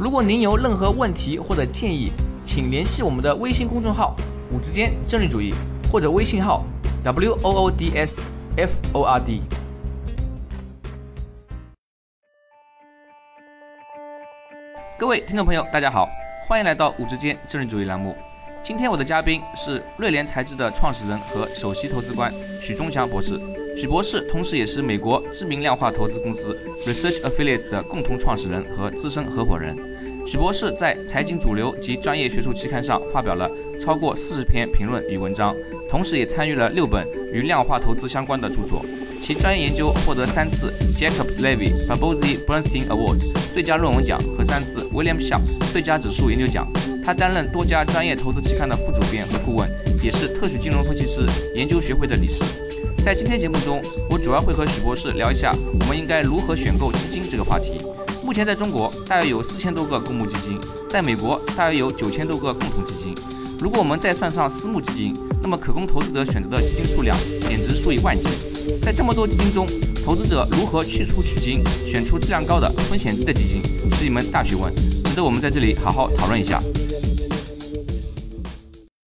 如果您有任何问题或者建议，请联系我们的微信公众号“五之间政治主义”或者微信号 “w o o d s f o r d”。各位听众朋友，大家好，欢迎来到“五之间政治主义”栏目。今天我的嘉宾是瑞联财智的创始人和首席投资官许忠强博士。许博士同时也是美国知名量化投资公司 Research Affiliates 的共同创始人和资深合伙人。许博士在财经主流及专业学术期刊上发表了超过四十篇评论与文章，同时也参与了六本与量化投资相关的著作。其专业研究获得三次 Jacobs Levy Fabozzi Bernstein Award 最佳论文奖和三次 William Sharp 最佳指数研究奖。他担任多家专业投资期刊的副主编和顾问，也是特许金融分析师研究学会的理事。在今天节目中，我主要会和许博士聊一下我们应该如何选购基金这个话题。目前在中国，大约有四千多个公募基金；在美国，大约有九千多个共同基金。如果我们再算上私募基金，那么可供投资者选择的基金数量简直数以万计。在这么多基金中，投资者如何去出取经，选出质量高的、风险低的基金，是一门大学问，值得我们在这里好好讨论一下。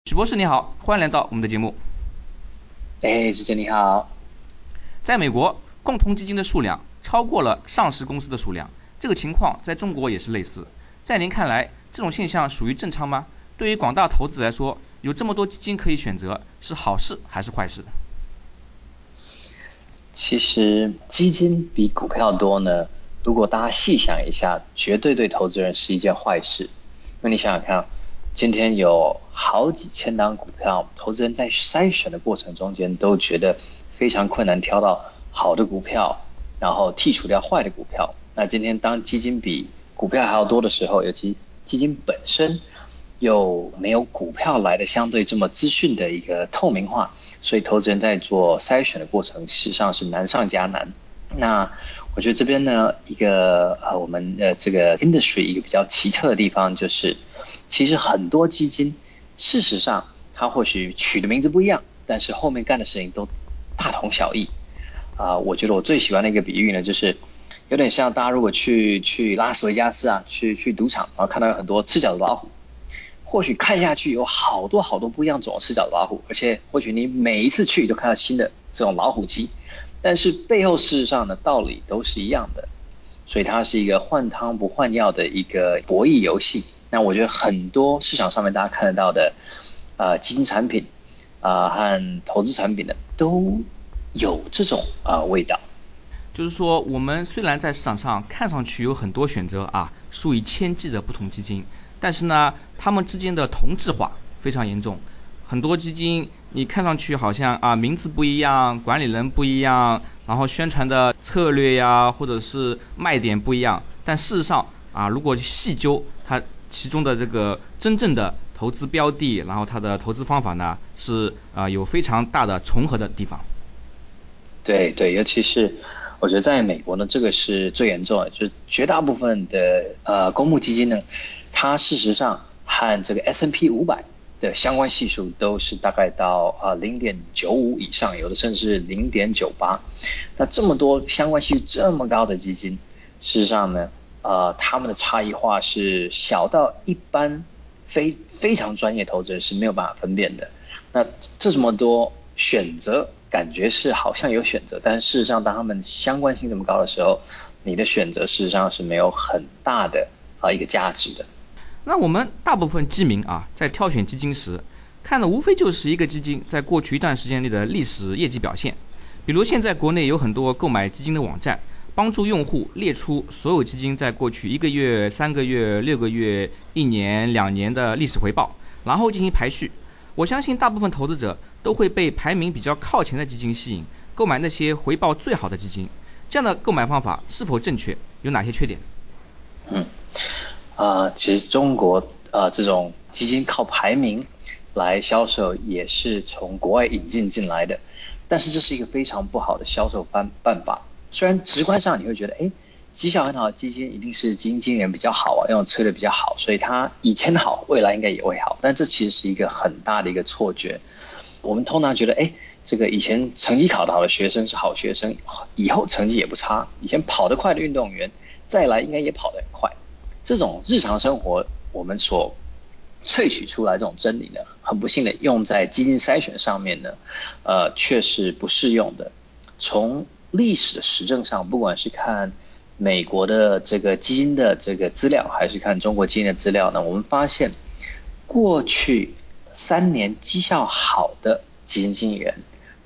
许博士你好，欢迎来到我们的节目。哎，主持人你好。在美国，共同基金的数量超过了上市公司的数量，这个情况在中国也是类似。在您看来，这种现象属于正常吗？对于广大投资者来说，有这么多基金可以选择，是好事还是坏事？其实基金比股票多呢，如果大家细想一下，绝对对投资人是一件坏事。那你想想看。今天有好几千档股票，投资人在筛选的过程中间都觉得非常困难，挑到好的股票，然后剔除掉坏的股票。那今天当基金比股票还要多的时候，尤其基金本身又没有股票来的相对这么资讯的一个透明化，所以投资人在做筛选的过程，事实上是难上加难。那我觉得这边呢，一个呃，我们的这个 industry 一个比较奇特的地方就是。其实很多基金，事实上它或许取的名字不一样，但是后面干的事情都大同小异。啊，我觉得我最喜欢的一个比喻呢，就是有点像大家如果去去拉斯维加斯啊，去去赌场，然后看到很多赤脚的老虎，或许看下去有好多好多不一样种赤脚的老虎，而且或许你每一次去都看到新的这种老虎机，但是背后事实上的道理都是一样的，所以它是一个换汤不换药的一个博弈游戏。那我觉得很多市场上面大家看得到的，啊基金产品啊和投资产品呢都有这种啊味道。就是说，我们虽然在市场上看上去有很多选择啊，数以千计的不同基金，但是呢，它们之间的同质化非常严重。很多基金你看上去好像啊名字不一样，管理人不一样，然后宣传的策略呀或者是卖点不一样，但事实上啊如果细究它。其中的这个真正的投资标的，然后它的投资方法呢，是啊有非常大的重合的地方。对对，尤其是我觉得在美国呢，这个是最严重的，就是绝大部分的呃公募基金呢，它事实上和这个 S N P 五百的相关系数都是大概到啊零点九五以上，有的甚至是零点九八。那这么多相关系数这么高的基金，事实上呢？呃，他们的差异化是小到一般非非常专业投资人是没有办法分辨的。那这么多选择，感觉是好像有选择，但是事实上，当他们相关性这么高的时候，你的选择事实上是没有很大的啊一个价值的。那我们大部分基民啊，在挑选基金时，看的无非就是一个基金在过去一段时间内的历史业绩表现。比如现在国内有很多购买基金的网站。帮助用户列出所有基金在过去一个月、三个月、六个月、一年、两年的历史回报，然后进行排序。我相信大部分投资者都会被排名比较靠前的基金吸引，购买那些回报最好的基金。这样的购买方法是否正确？有哪些缺点？嗯，啊，其实中国啊这种基金靠排名来销售也是从国外引进进来的，但是这是一个非常不好的销售方办法。虽然直观上你会觉得，哎，绩效很好的基金一定是基金经理人比较好啊，用催的比较好，所以他以前好，未来应该也会好。但这其实是一个很大的一个错觉。我们通常觉得，哎，这个以前成绩考得好的学生是好学生，以后成绩也不差。以前跑得快的运动员，再来应该也跑得很快。这种日常生活我们所萃取出来这种真理呢，很不幸的用在基金筛选上面呢，呃，却是不适用的。从历史的实证上，不管是看美国的这个基金的这个资料，还是看中国基金的资料呢，我们发现过去三年绩效好的基金经理人。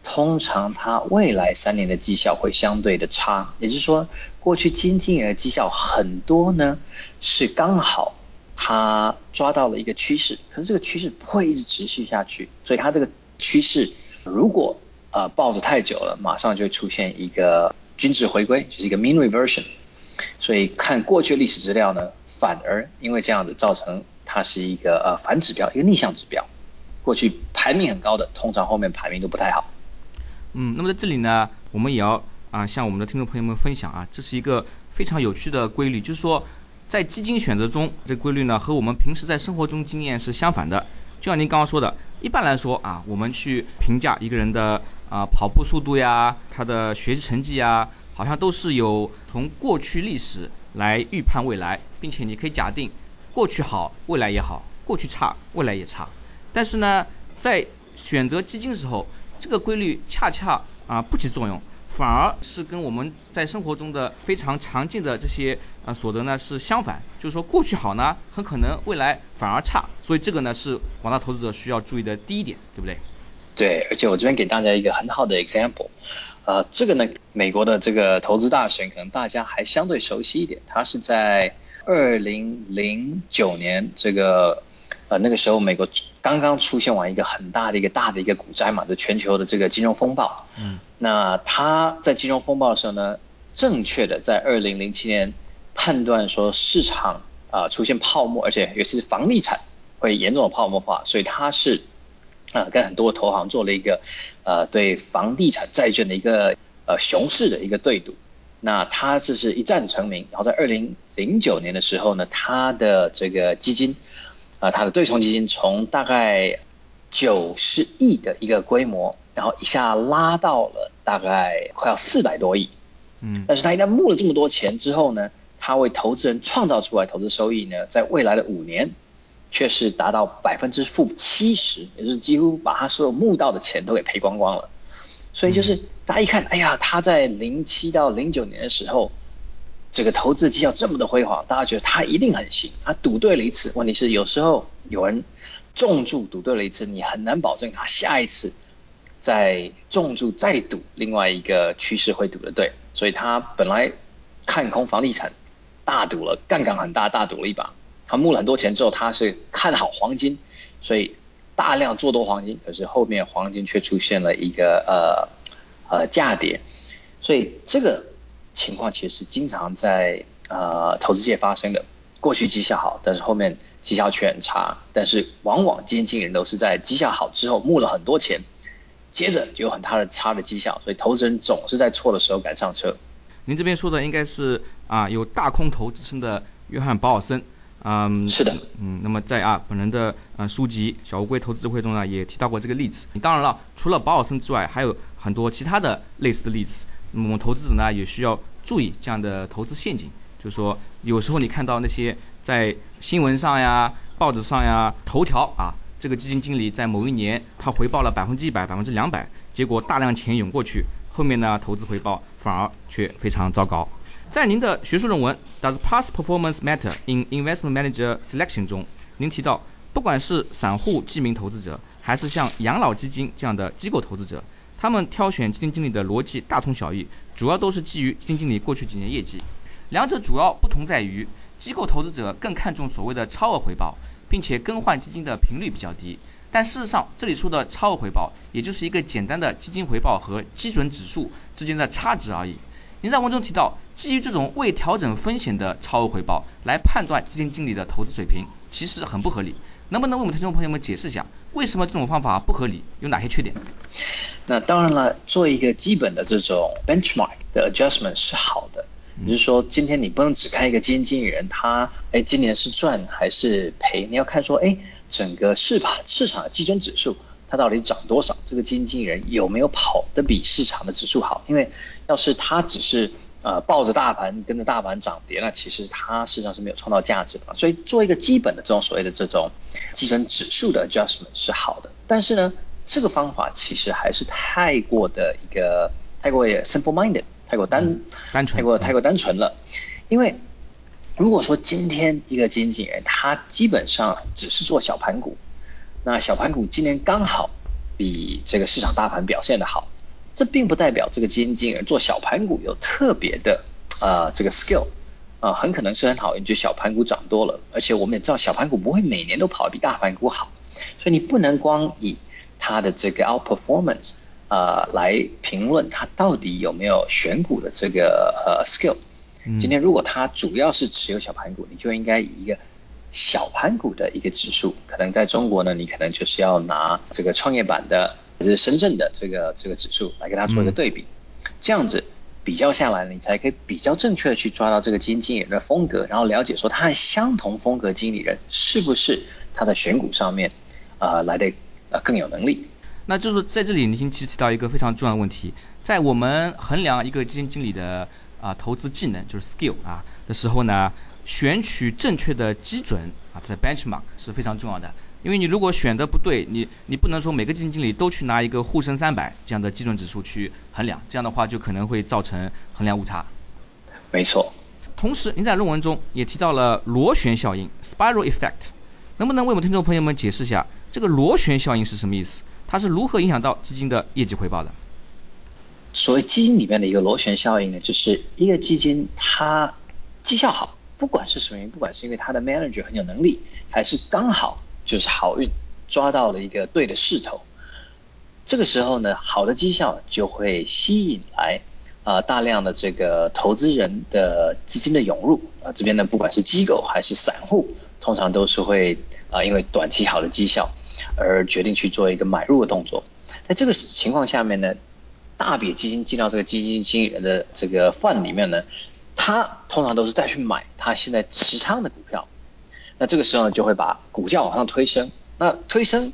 通常他未来三年的绩效会相对的差，也就是说，过去基金经理的绩效很多呢，是刚好他抓到了一个趋势，可是这个趋势不会一直持续下去，所以他这个趋势如果呃抱着太久了，马上就会出现一个均值回归，就是一个 mean reversion。所以看过去历史资料呢，反而因为这样子造成它是一个呃反指标，一个逆向指标。过去排名很高的，通常后面排名都不太好。嗯，那么在这里呢，我们也要啊向我们的听众朋友们分享啊，这是一个非常有趣的规律，就是说在基金选择中，这规律呢和我们平时在生活中经验是相反的。就像您刚刚说的，一般来说啊，我们去评价一个人的啊跑步速度呀，他的学习成绩呀，好像都是有从过去历史来预判未来，并且你可以假定过去好，未来也好；过去差，未来也差。但是呢，在选择基金的时候，这个规律恰恰啊不起作用，反而是跟我们在生活中的非常常见的这些呃所得呢是相反，就是说过去好呢，很可能未来反而差，所以这个呢是广大投资者需要注意的第一点，对不对？对，而且我这边给大家一个很好的 example，呃，这个呢，美国的这个投资大神可能大家还相对熟悉一点，他是在二零零九年这个。呃，那个时候美国刚刚出现完一个很大的一个大的一个股灾嘛，就全球的这个金融风暴。嗯。那他在金融风暴的时候呢，正确的在二零零七年判断说市场啊出现泡沫，而且尤其是房地产会严重的泡沫化，所以他是啊跟很多投行做了一个呃对房地产债券的一个呃熊市的一个对赌。那他这是一战成名，然后在二零零九年的时候呢，他的这个基金。啊，他的对冲基金从大概九十亿的一个规模，然后一下拉到了大概快要四百多亿。嗯，但是他一旦募了这么多钱之后呢，他为投资人创造出来投资收益呢，在未来的五年却是达到百分之负七十，也就是几乎把他所有募到的钱都给赔光光了。所以就是大家一看，哎呀，他在零七到零九年的时候。这个投资绩效这么的辉煌，大家觉得他一定很行。他赌对了一次，问题是有时候有人重注赌对了一次，你很难保证他下一次再重注再赌另外一个趋势会赌的对。所以他本来看空房地产，大赌了，杠杆很大，大赌了一把。他募了很多钱之后，他是看好黄金，所以大量做多黄金。可是后面黄金却出现了一个呃呃价跌，所以这个。情况其实经常在呃投资界发生的，过去绩效好，但是后面绩效却很差，但是往往基金经理人都是在绩效好之后募了很多钱，接着就有很大的差的绩效，所以投资人总是在错的时候赶上车。您这边说的应该是啊有大空头之称的约翰保尔森，嗯，是的，嗯，那么在啊本人的呃书籍《小乌龟投资智慧》中呢也提到过这个例子。当然了，除了保尔森之外，还有很多其他的类似的例子。那么我们投资者呢也需要注意这样的投资陷阱，就是说有时候你看到那些在新闻上呀、报纸上呀头条啊，这个基金经理在某一年他回报了百分之一百、百分之两百，结果大量钱涌过去，后面呢投资回报反而却非常糟糕。在您的学术论文《Does Past Performance Matter in Investment Manager Selection》中，您提到，不管是散户记名投资者，还是像养老基金这样的机构投资者。他们挑选基金经理的逻辑大同小异，主要都是基于基金经理过去几年业绩。两者主要不同在于，机构投资者更看重所谓的超额回报，并且更换基金的频率比较低。但事实上，这里说的超额回报，也就是一个简单的基金回报和基准指数之间的差值而已。您在文中提到，基于这种未调整风险的超额回报来判断基金经理的投资水平，其实很不合理。能不能为我们听众朋友们解释一下，为什么这种方法不合理，有哪些缺点？那当然了，做一个基本的这种 benchmark 的 adjustment 是好的。也就是说，今天你不能只看一个基金经理人，他哎今年是赚还是赔？你要看说，哎整个市场市场的基准指数它到底涨多少？这个基金经理人有没有跑得比市场的指数好？因为要是他只是呃抱着大盘跟着大盘涨跌，那其实他实际上是没有创造价值的。所以做一个基本的这种所谓的这种基准指数的 adjustment 是好的。但是呢，这个方法其实还是太过的一个太过 simple minded。太过单单纯，太过太过单纯了，因为如果说今天一个经纪人他基本上只是做小盘股，那小盘股今年刚好比这个市场大盘表现的好，这并不代表这个基金经理做小盘股有特别的啊这个 skill 啊，很可能是很好，你就小盘股涨多了，而且我们也知道小盘股不会每年都跑比大盘股好，所以你不能光以它的这个 outperformance。呃，来评论它到底有没有选股的这个呃 skill。今天如果它主要是持有小盘股，你就应该以一个小盘股的一个指数，可能在中国呢，你可能就是要拿这个创业板的，就是深圳的这个这个指数来跟它做一个对比，这样子比较下来，你才可以比较正确的去抓到这个基金经理人的风格，然后了解说他相同风格经理人是不是他的选股上面啊来的呃更有能力。那就是在这里，您其实提到一个非常重要的问题，在我们衡量一个基金经理的啊投资技能，就是 skill 啊的时候呢，选取正确的基准啊，它的 benchmark 是非常重要的。因为你如果选的不对，你你不能说每个基金经理都去拿一个沪深三百这样的基准指数去衡量，这样的话就可能会造成衡量误差。没错。同时，您在论文中也提到了螺旋效应 （spiral effect），能不能为我们听众朋友们解释一下这个螺旋效应是什么意思？它是如何影响到基金的业绩回报的？所谓基金里面的一个螺旋效应呢，就是一个基金它绩效好，不管是什么原因，不管是因为它的 manager 很有能力，还是刚好就是好运抓到了一个对的势头，这个时候呢，好的绩效就会吸引来啊大量的这个投资人的资金的涌入啊这边呢，不管是机构还是散户，通常都是会啊因为短期好的绩效。而决定去做一个买入的动作，在这个情况下面呢，大笔基金进到这个基金经理人的这个 fund 里面呢，他通常都是再去买他现在持仓的股票，那这个时候呢就会把股价往上推升，那推升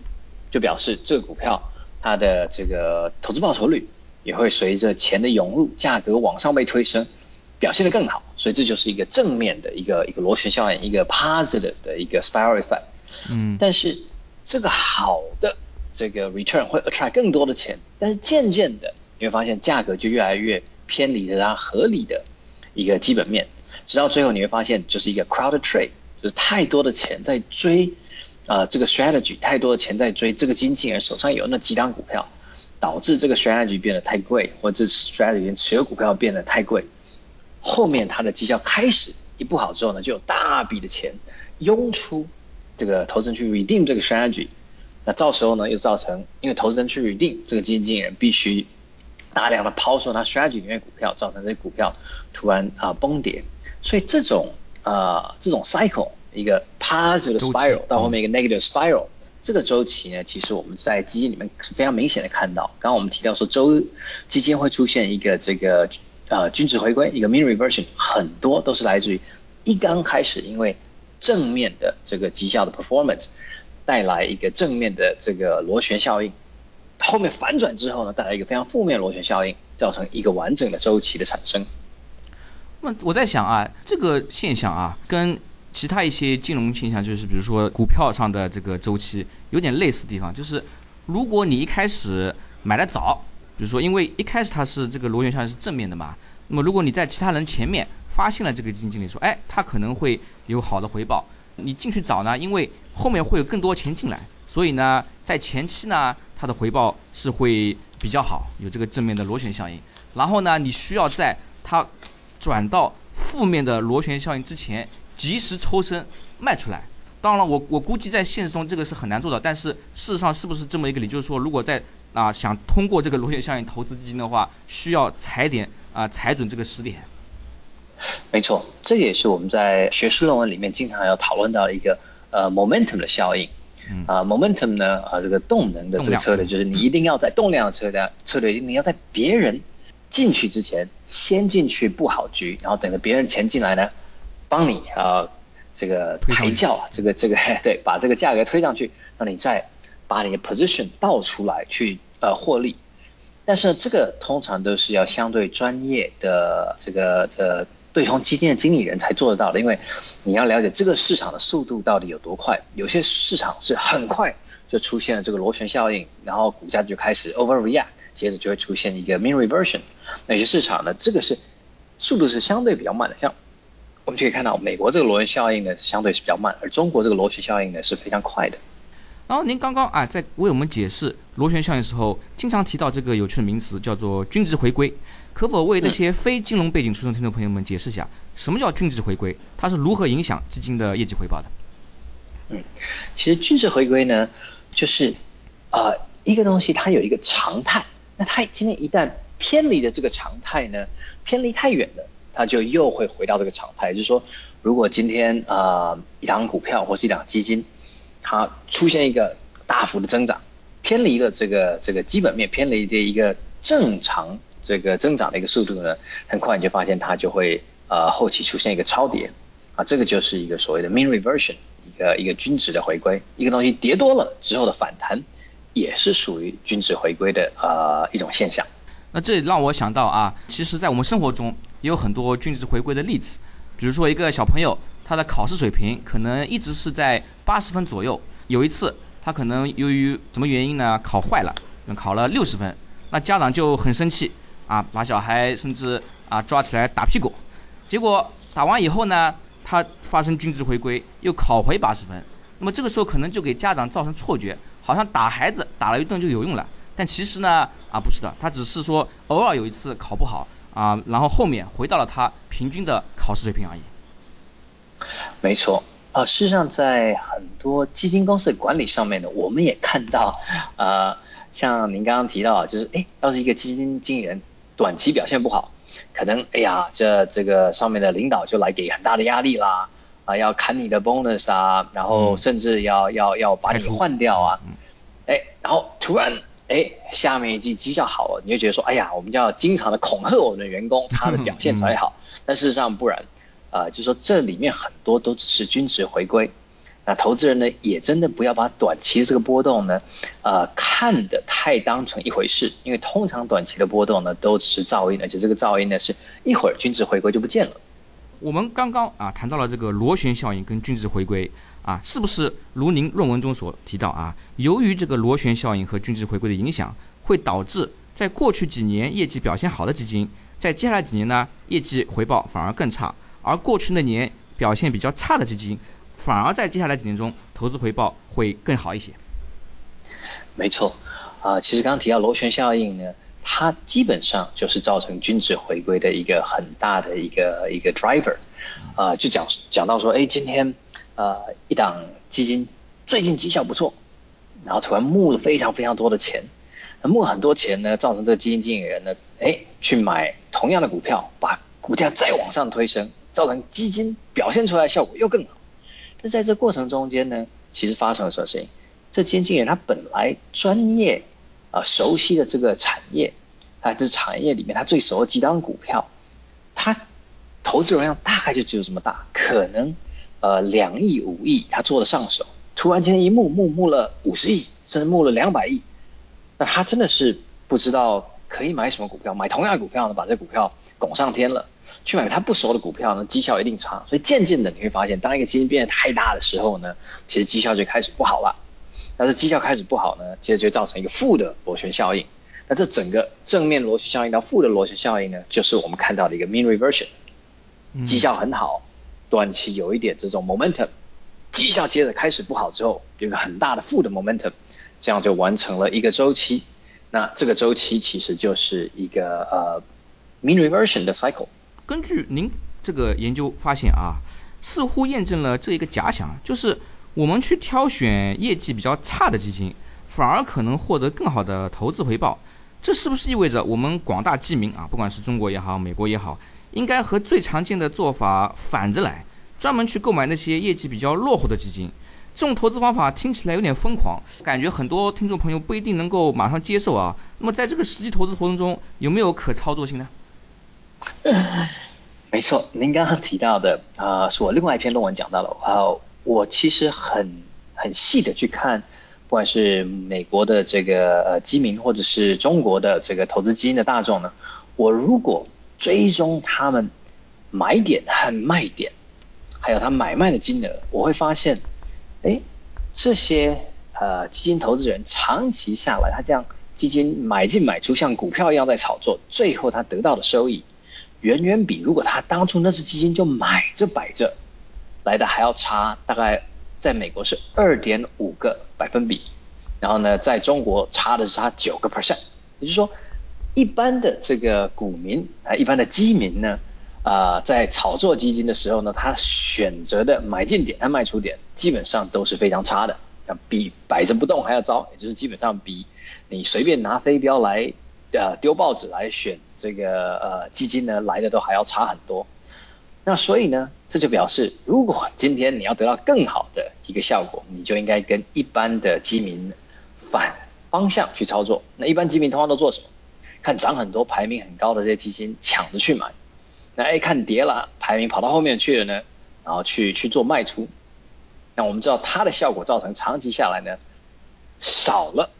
就表示这个股票它的这个投资报酬率也会随着钱的涌入，价格往上被推升，表现得更好，所以这就是一个正面的一个一个螺旋效应，一个 positive 的一个 spiral effect。嗯，但是。这个好的这个 return 会 attract 更多的钱，但是渐渐的你会发现价格就越来越偏离了它合理的一个基本面，直到最后你会发现就是一个 crowd trade，就是太多的钱在追啊这个 strategy，太多的钱在追这个经纪人手上有那几档股票，导致这个 strategy 变得太贵，或者 strategy 持有股票变得太贵，后面它的绩效开始一不好之后呢，就有大笔的钱涌出。这个投资人去 redeem 这个 strategy，那到时候呢又造成，因为投资人去 redeem 这个经理人必须大量的抛售它 strategy 里面股票，造成这些股票突然啊崩跌，所以这种啊这种 cycle 一个 positive spiral 到后面一个 negative spiral 这个周期呢，其实我们在基金里面是非常明显的看到。刚刚我们提到说周基金会出现一个这个呃均值回归，一个 mean reversion，很多都是来自于一刚开始因为。正面的这个绩效的 performance 带来一个正面的这个螺旋效应，后面反转之后呢，带来一个非常负面螺旋效应，造成一个完整的周期的产生。那我在想啊，这个现象啊，跟其他一些金融现象，就是比如说股票上的这个周期有点类似的地方，就是如果你一开始买的早，比如说因为一开始它是这个螺旋效应是正面的嘛，那么如果你在其他人前面。发现了这个基金经理说，哎，他可能会有好的回报。你进去早呢，因为后面会有更多钱进来，所以呢，在前期呢，它的回报是会比较好，有这个正面的螺旋效应。然后呢，你需要在它转到负面的螺旋效应之前，及时抽身卖出来。当然了，我我估计在现实中这个是很难做到，但是事实上是不是这么一个理？就是说，如果在啊想通过这个螺旋效应投资基金的话，需要踩点啊踩准这个时点。没错，这也是我们在学术论文里面经常要讨论到一个呃 momentum 的效应。啊，momentum 呢啊这个动能的这个策略，就是你一定要在动量的策略策略，你要在别人进去之前先进去布好局，然后等着别人钱进来呢，帮你啊这个抬轿啊，这个这个 对，把这个价格推上去，让你再把你的 position 倒出来去呃获利。但是这个通常都是要相对专业的这个的。对冲基金的经理人才做得到的，因为你要了解这个市场的速度到底有多快。有些市场是很快就出现了这个螺旋效应，然后股价就开始 overreact，接着就会出现一个 mean reversion。哪些市场呢？这个是速度是相对比较慢的，像我们就可以看到美国这个螺旋效应呢相对是比较慢，而中国这个螺旋效应呢是非常快的。然后您刚刚啊在为我们解释螺旋效应的时候，经常提到这个有趣的名词叫做均值回归。可否为那些非金融背景出身的听众朋友们解释一下，什么叫均值回归？它是如何影响基金的业绩回报的？嗯，其实均值回归呢，就是啊一个东西它有一个常态，那它今天一旦偏离了这个常态呢，偏离太远了，它就又会回到这个常态。就是说，如果今天啊一档股票或是一档基金，它出现一个大幅的增长，偏离了这个这个基本面，偏离的一个正常。这个增长的一个速度呢，很快你就发现它就会呃后期出现一个超跌啊，这个就是一个所谓的 mean reversion，一个一个均值的回归，一个东西跌多了之后的反弹，也是属于均值回归的呃一种现象。那这让我想到啊，其实在我们生活中也有很多均值回归的例子，比如说一个小朋友他的考试水平可能一直是在八十分左右，有一次他可能由于什么原因呢考坏了，考了六十分，那家长就很生气。啊，把小孩甚至啊抓起来打屁股，结果打完以后呢，他发生均值回归，又考回八十分。那么这个时候可能就给家长造成错觉，好像打孩子打了一顿就有用了。但其实呢，啊不是的，他只是说偶尔有一次考不好啊，然后后面回到了他平均的考试水平而已。没错，啊，事实上在很多基金公司的管理上面呢，我们也看到，呃，像您刚刚提到，就是哎，要是一个基金经理人。短期表现不好，可能哎呀，这这个上面的领导就来给很大的压力啦，啊，要砍你的 bonus 啊，然后甚至要要要把你换掉啊，哎，然后突然哎，下面一季绩效好了，你就觉得说，哎呀，我们就要经常的恐吓我们的员工，他的表现才好，但事实上不然，啊，就说这里面很多都只是均值回归。那投资人呢，也真的不要把短期这个波动呢，呃，看得太当成一回事，因为通常短期的波动呢，都只是噪音，而且这个噪音呢，是一会儿均值回归就不见了。我们刚刚啊谈到了这个螺旋效应跟均值回归啊，是不是如您论文中所提到啊？由于这个螺旋效应和均值回归的影响，会导致在过去几年业绩表现好的基金，在接下来几年呢，业绩回报反而更差，而过去那年表现比较差的基金。反而在接下来几年中，投资回报会更好一些。没错，啊，其实刚刚提到螺旋效应呢，它基本上就是造成均值回归的一个很大的一个一个 driver。啊，就讲讲到说，哎，今天呃一档基金最近绩效不错，然后突然募了非常非常多的钱，募很多钱呢，造成这个基金经理人呢，哎，去买同样的股票，把股价再往上推升，造成基金表现出来效果又更好。那在这过程中间呢，其实发生了什么事情？这经纪人他本来专业啊熟悉的这个产业啊，这产业里面他最熟的几档股票，他投资容量大概就只有这么大，可能呃两亿五亿他做的上手，突然间一募募募了五十亿，甚至募了两百亿，那他真的是不知道可以买什么股票，买同样的股票呢，把这股票拱上天了。去买它不熟的股票呢，绩效一定差。所以渐渐的你会发现，当一个基金变得太大的时候呢，其实绩效就开始不好了。但是绩效开始不好呢，其实就造成一个负的螺旋效应。那这整个正面螺旋效应到负的螺旋效应呢，就是我们看到的一个 mean reversion。绩效很好，短期有一点这种 momentum，绩效接着开始不好之后，有一个很大的负的 momentum，这样就完成了一个周期。那这个周期其实就是一个呃 mean reversion 的 cycle。根据您这个研究发现啊，似乎验证了这一个假想，就是我们去挑选业绩比较差的基金，反而可能获得更好的投资回报。这是不是意味着我们广大基民啊，不管是中国也好，美国也好，应该和最常见的做法反着来，专门去购买那些业绩比较落后的基金？这种投资方法听起来有点疯狂，感觉很多听众朋友不一定能够马上接受啊。那么在这个实际投资活动中，有没有可操作性呢？没错，您刚刚提到的啊，是我另外一篇论文讲到了啊，我其实很很细的去看。不管是美国的这个呃基民，或者是中国的这个投资基金的大众呢，我如果追踪他们买点和卖点，还有他买卖的金额，我会发现，哎，这些呃基金投资人长期下来，他这样基金买进买出像股票一样在炒作，最后他得到的收益，远远比如果他当初那只基金就买着摆着来的还要差，大概。在美国是二点五个百分比，然后呢，在中国差的是差九个 percent，也就是说，一般的这个股民啊，一般的基民呢，啊，在炒作基金的时候呢，他选择的买进点和卖出点基本上都是非常差的，比摆着不动还要糟，也就是基本上比你随便拿飞镖来呃丢报纸来选这个呃基金呢来的都还要差很多。那所以呢，这就表示，如果今天你要得到更好的一个效果，你就应该跟一般的基民反方向去操作。那一般基民通常都做什么？看涨很多、排名很高的这些基金，抢着去买。那一看跌了，排名跑到后面去了呢，然后去去做卖出。那我们知道它的效果造成长期下来呢，少了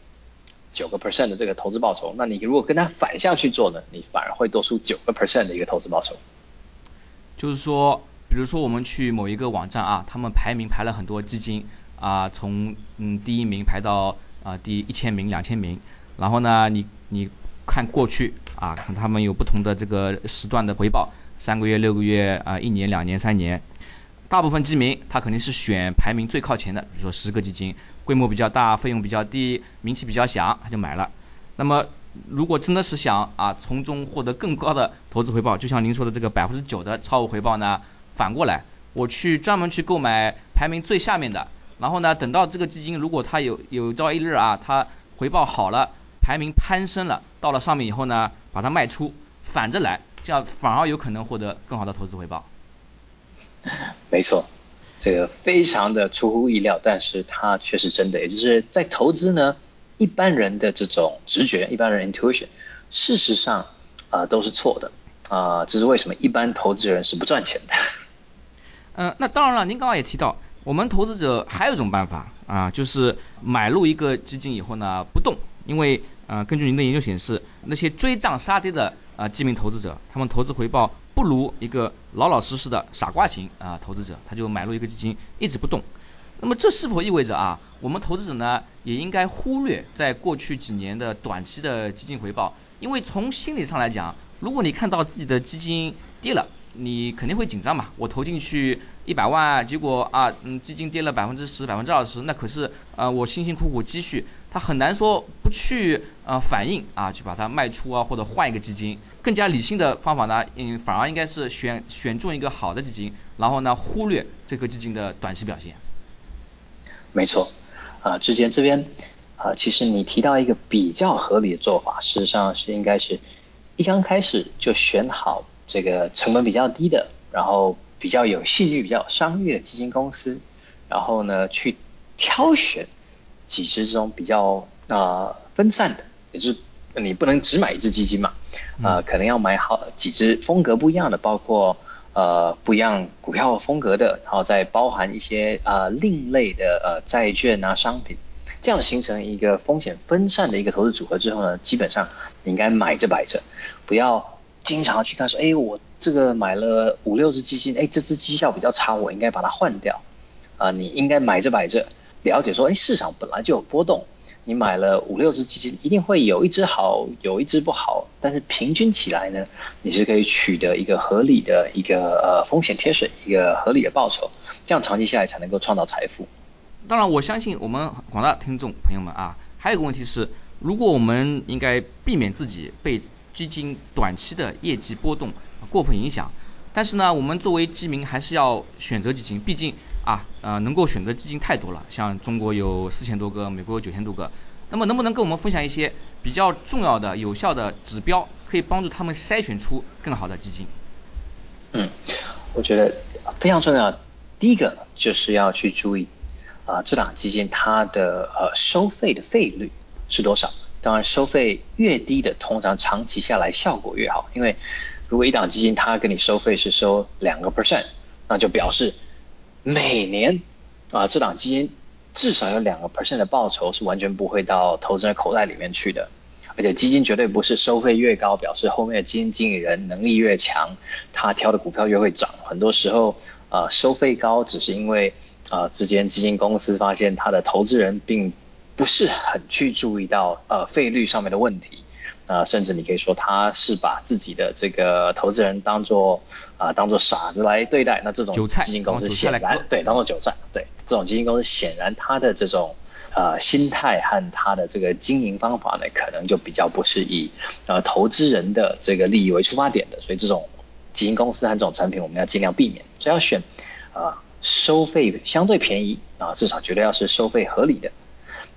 九个 percent 的这个投资报酬。那你如果跟它反向去做呢，你反而会多出九个 percent 的一个投资报酬。就是说，比如说我们去某一个网站啊，他们排名排了很多基金啊，从嗯第一名排到啊第一千名、两千名，然后呢，你你看过去啊，看他们有不同的这个时段的回报，三个月、六个月啊，一年、两年、三年，大部分基民他肯定是选排名最靠前的，比如说十个基金，规模比较大，费用比较低，名气比较响，他就买了。那么如果真的是想啊从中获得更高的投资回报，就像您说的这个百分之九的超额回报呢，反过来我去专门去购买排名最下面的，然后呢等到这个基金如果它有有朝一日啊它回报好了，排名攀升了，到了上面以后呢把它卖出，反着来，这样反而有可能获得更好的投资回报。没错，这个非常的出乎意料，但是它却是真的，也就是在投资呢。一般人的这种直觉，一般人 intuition，事实上啊都是错的啊，这是为什么一般投资人是不赚钱的。嗯，那当然了，您刚刚也提到，我们投资者还有一种办法啊，就是买入一个基金以后呢不动，因为啊根据您的研究显示，那些追涨杀跌的啊基民投资者，他们投资回报不如一个老老实实的傻瓜型啊投资者，他就买入一个基金一直不动。那么这是否意味着啊，我们投资者呢也应该忽略在过去几年的短期的基金回报？因为从心理上来讲，如果你看到自己的基金跌了，你肯定会紧张嘛。我投进去一百万，结果啊，嗯，基金跌了百分之十、百分之二十，那可是啊，我辛辛苦苦积蓄，它很难说不去啊反应啊，去把它卖出啊，或者换一个基金。更加理性的方法呢，嗯，反而应该是选选中一个好的基金，然后呢，忽略这个基金的短期表现。没错，啊，之前这边啊，其实你提到一个比较合理的做法，事实上是应该是一刚开始就选好这个成本比较低的，然后比较有信誉、比较有商誉的基金公司，然后呢去挑选几只这种比较啊分散的，也就是你不能只买一只基金嘛，啊，可能要买好几只风格不一样的，包括。呃，不一样股票风格的，然后再包含一些呃另类的呃债券啊商品，这样形成一个风险分散的一个投资组合之后呢，基本上你应该买着摆着，不要经常去看说，哎，我这个买了五六只基金，哎，这只绩效比较差，我应该把它换掉，啊，你应该买着摆着，了解说，哎，市场本来就有波动。你买了五六只基金，一定会有一只好，有一只不好，但是平均起来呢，你是可以取得一个合理的一个呃风险贴水，一个合理的报酬，这样长期下来才能够创造财富。当然，我相信我们广大听众朋友们啊，还有一个问题是，如果我们应该避免自己被基金短期的业绩波动过分影响，但是呢，我们作为基民还是要选择基金，毕竟。啊，呃，能够选择基金太多了，像中国有四千多个，美国有九千多个，那么能不能跟我们分享一些比较重要的、有效的指标，可以帮助他们筛选出更好的基金？嗯，我觉得非常重要。第一个就是要去注意啊，这档基金它的呃收费的费率是多少？当然，收费越低的，通常长期下来效果越好。因为如果一档基金它跟你收费是收两个 percent，那就表示每年啊这档基金至少有两个 percent 的报酬是完全不会到投资人口袋里面去的。而且基金绝对不是收费越高，表示后面的基金经理人能力越强，他挑的股票越会涨。很多时候，呃，收费高只是因为啊，之间基金公司发现他的投资人并不是很去注意到呃费率上面的问题，啊，甚至你可以说他是把自己的这个投资人当做啊当做傻子来对待。那这种基金公司显然对当做韭菜，对这种基金公司显然他的这种。呃，心态和他的这个经营方法呢，可能就比较不是以呃投资人的这个利益为出发点的，所以这种基金公司和这种产品，我们要尽量避免。所以要选啊收费相对便宜啊，至少绝对要是收费合理的。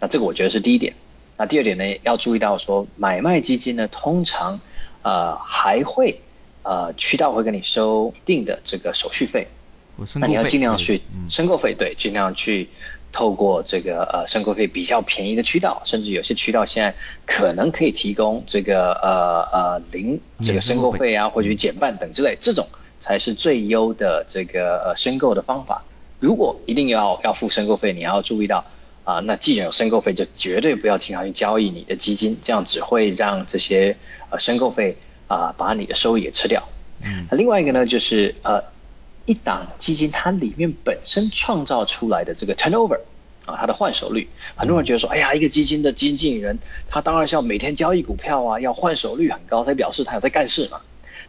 那这个我觉得是第一点。那第二点呢，要注意到说买卖基金呢，通常呃还会呃渠道会跟你收一定的这个手续费，那你要尽量去申购费，对，尽量去。透过这个呃申购费比较便宜的渠道，甚至有些渠道现在可能可以提供这个呃呃零这个申购费啊，或者减半等之类，这种才是最优的这个呃申购的方法。如果一定要要付申购费，你要注意到啊，那既然有申购费，就绝对不要经常去交易你的基金，这样只会让这些呃申购费啊把你的收益也吃掉。嗯，那另外一个呢就是呃。一档基金它里面本身创造出来的这个 turnover 啊，它的换手率，很多人觉得说，哎呀，一个基金的基金经理人，他当然是要每天交易股票啊，要换手率很高，才表示他有在干事嘛。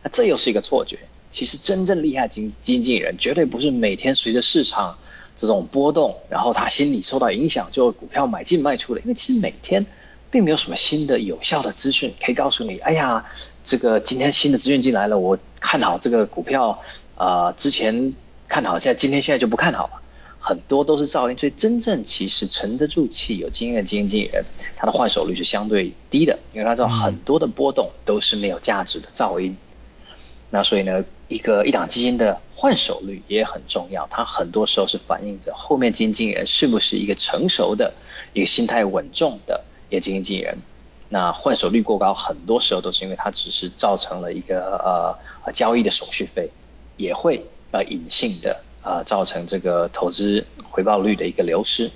那这又是一个错觉。其实真正厉害基基金经理人，绝对不是每天随着市场这种波动，然后他心里受到影响，就股票买进卖出的。因为其实每天并没有什么新的有效的资讯可以告诉你，哎呀，这个今天新的资讯进来了，我看好这个股票。啊，之前看好，现在今天现在就不看好了，很多都是噪音。所以真正其实沉得住气、有经验的基金经理人，他的换手率是相对低的，因为他知道很多的波动都是没有价值的噪音。那所以呢，一个一档基金的换手率也很重要，它很多时候是反映着后面基金经理人是不是一个成熟的、一个心态稳重的一个基金经理人。那换手率过高，很多时候都是因为它只是造成了一个呃交易的手续费。也会呃隐性的啊造成这个投资回报率的一个流失。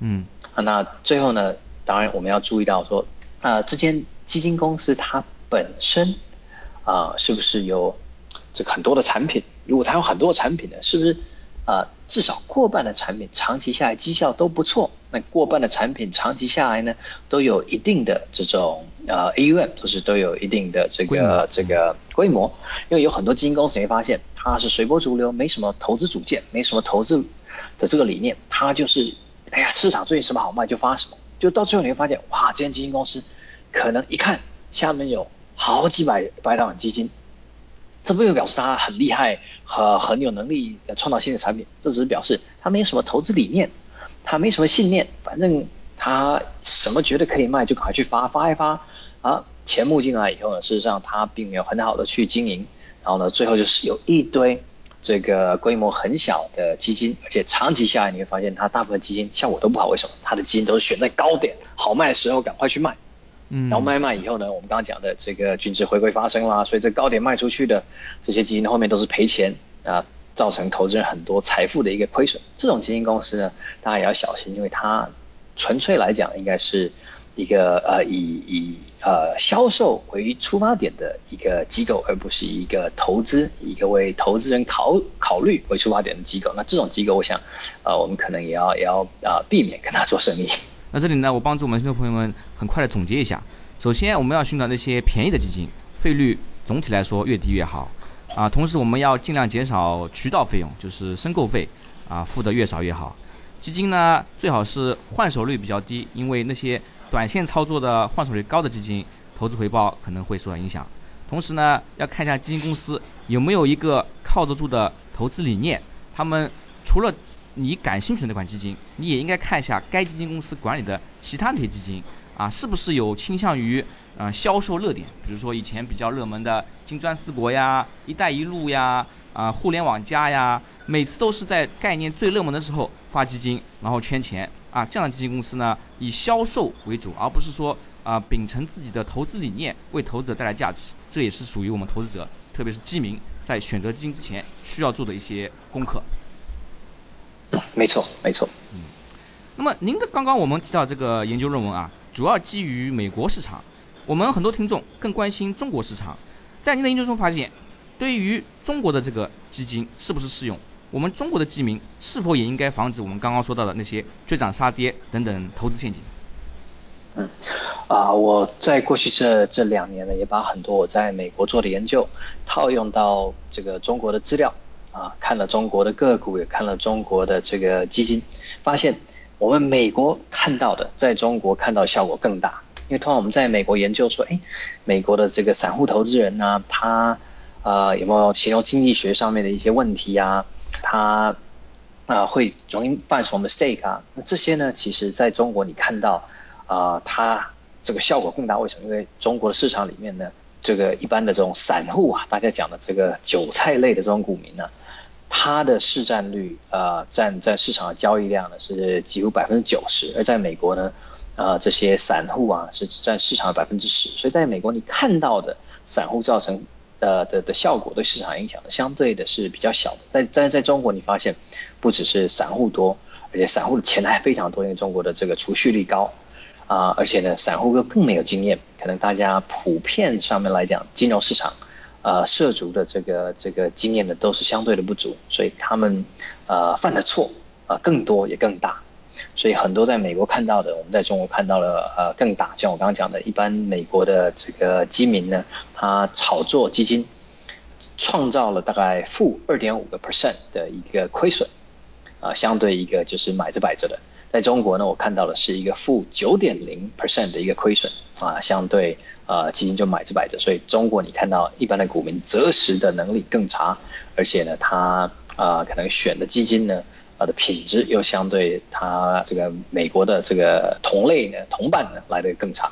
嗯，那最后呢，当然我们要注意到说啊，这间基金公司它本身啊是不是有这个很多的产品？如果它有很多的产品呢，是不是？啊，至少过半的产品长期下来绩效都不错。那过半的产品长期下来呢，都有一定的这种呃 AUM，就是都有一定的这个这个规模。因为有很多基金公司你会发现，它是随波逐流，没什么投资主见，没什么投资的这个理念，它就是哎呀市场最近什么好卖就发什么，就到最后你会发现，哇，这间基金公司可能一看下面有好几百百档基金。这不就表示他很厉害和很有能力创造新的产品，这只是表示他没有什么投资理念，他没什么信念，反正他什么觉得可以卖就赶快去发，发一发啊，钱募进来以后呢，事实上他并没有很好的去经营，然后呢，最后就是有一堆这个规模很小的基金，而且长期下来你会发现，他大部分基金效果都不好，为什么？他的基金都是选在高点好卖的时候赶快去卖。然后卖卖以后呢，我们刚刚讲的这个均值回归发生啦，所以这高点卖出去的这些基金后面都是赔钱啊，造成投资人很多财富的一个亏损。这种基金公司呢，大家也要小心，因为它纯粹来讲应该是一个呃以以呃销售为出发点的一个机构，而不是一个投资一个为投资人考考虑为出发点的机构。那这种机构，我想呃我们可能也要也要啊避免跟他做生意。那这里呢，我帮助我们听众朋友们很快的总结一下。首先，我们要寻找那些便宜的基金，费率总体来说越低越好。啊，同时我们要尽量减少渠道费用，就是申购费，啊，付的越少越好。基金呢，最好是换手率比较低，因为那些短线操作的换手率高的基金，投资回报可能会受到影响。同时呢，要看一下基金公司有没有一个靠得住的投资理念，他们除了你感兴趣的那款基金，你也应该看一下该基金公司管理的其他那些基金，啊，是不是有倾向于呃销售热点，比如说以前比较热门的金砖四国呀、一带一路呀、啊互联网加呀，每次都是在概念最热门的时候发基金，然后圈钱，啊，这样的基金公司呢，以销售为主，而不是说啊秉承自己的投资理念为投资者带来价值，这也是属于我们投资者，特别是基民在选择基金之前需要做的一些功课。没错，没错。嗯，那么您的刚刚我们提到这个研究论文啊，主要基于美国市场，我们很多听众更关心中国市场。在您的研究中发现，对于中国的这个基金是不是适用？我们中国的基民是否也应该防止我们刚刚说到的那些追涨杀跌等等投资陷阱？嗯，啊，我在过去这这两年呢，也把很多我在美国做的研究套用到这个中国的资料。啊，看了中国的个股，也看了中国的这个基金，发现我们美国看到的，在中国看到效果更大。因为通常我们在美国研究说，哎，美国的这个散户投资人呢，他呃有没有形容经济学上面的一些问题啊？他啊会容易犯什么 mistake 啊？那这些呢，其实在中国你看到啊，它这个效果更大。为什么？因为中国的市场里面呢，这个一般的这种散户啊，大家讲的这个韭菜类的这种股民呢。它的市占率啊，占在市场的交易量呢是几乎百分之九十，而在美国呢，啊这些散户啊是占市场的百分之十，所以在美国你看到的散户造成的的的效果对市场影响的相对的是比较小的，在在在中国你发现不只是散户多，而且散户的钱还非常多，因为中国的这个储蓄率高啊，而且呢散户又更没有经验，可能大家普遍上面来讲金融市场。呃，涉足的这个这个经验呢，都是相对的不足，所以他们呃犯的错啊更多也更大，所以很多在美国看到的，我们在中国看到了呃更大，像我刚刚讲的，一般美国的这个基民呢，他炒作基金，创造了大概负二点五个 percent 的一个亏损，啊，相对一个就是买着摆着的，在中国呢，我看到的是一个负九点零 percent 的一个亏损，啊，相对。呃，基金就买着摆着，所以中国你看到一般的股民择时的能力更差，而且呢，他啊可能选的基金呢，它的品质又相对他这个美国的这个同类呢同伴呢来的更差。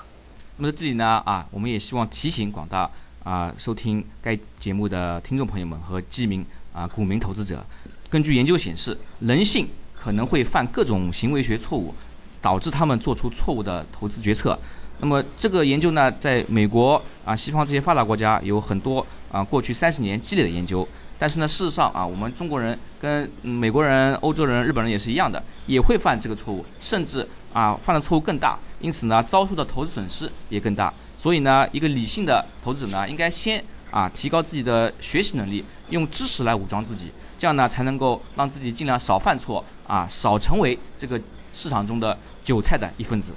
那么在这里呢啊，我们也希望提醒广大啊收听该节目的听众朋友们和基民啊股民投资者，根据研究显示，人性可能会犯各种行为学错误，导致他们做出错误的投资决策。那么这个研究呢，在美国啊、西方这些发达国家有很多啊，过去三十年积累的研究。但是呢，事实上啊，我们中国人跟美国人、欧洲人、日本人也是一样的，也会犯这个错误，甚至啊犯的错误更大，因此呢，遭受的投资损失也更大。所以呢，一个理性的投资者呢，应该先啊提高自己的学习能力，用知识来武装自己，这样呢才能够让自己尽量少犯错啊，少成为这个市场中的韭菜的一份子。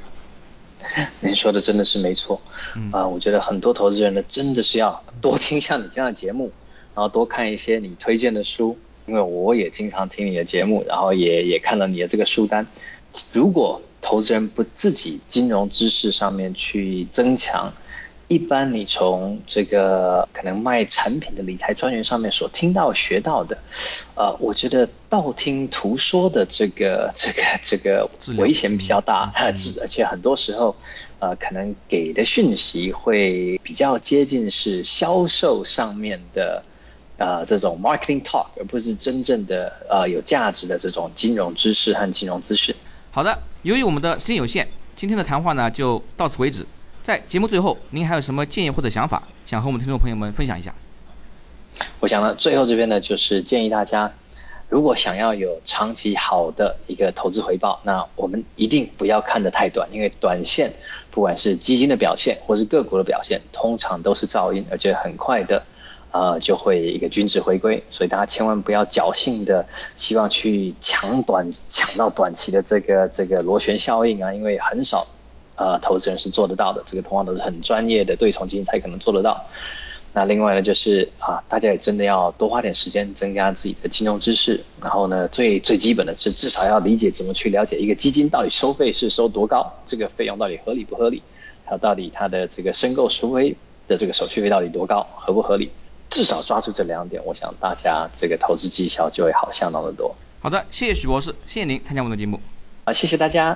您说的真的是没错，啊，我觉得很多投资人呢，真的是要多听像你这样的节目，然后多看一些你推荐的书，因为我也经常听你的节目，然后也也看了你的这个书单。如果投资人不自己金融知识上面去增强，一般你从这个可能卖产品的理财专员上面所听到学到的，呃，我觉得道听途说的这个 这个这个危险比较大，而且很多时候，呃，可能给的讯息会比较接近是销售上面的，呃，这种 marketing talk，而不是真正的呃有价值的这种金融知识和金融资讯。好的，由于我们的时间有限，今天的谈话呢就到此为止。在节目最后，您还有什么建议或者想法，想和我们听众朋友们分享一下？我想呢，最后这边呢，就是建议大家，如果想要有长期好的一个投资回报，那我们一定不要看得太短，因为短线不管是基金的表现或是个股的表现，通常都是噪音，而且很快的啊就会一个均值回归，所以大家千万不要侥幸的希望去抢短抢到短期的这个这个螺旋效应啊，因为很少。呃，投资人是做得到的，这个通常都是很专业的对冲基金才可能做得到。那另外呢，就是啊，大家也真的要多花点时间增加自己的金融知识。然后呢，最最基本的是至少要理解怎么去了解一个基金到底收费是收多高，这个费用到底合理不合理，还有到底它的这个申购赎回的这个手续费到底多高，合不合理。至少抓住这两点，我想大家这个投资绩效就会好相当的多。好的，谢谢许博士，谢谢您参加我们的节目。啊，谢谢大家。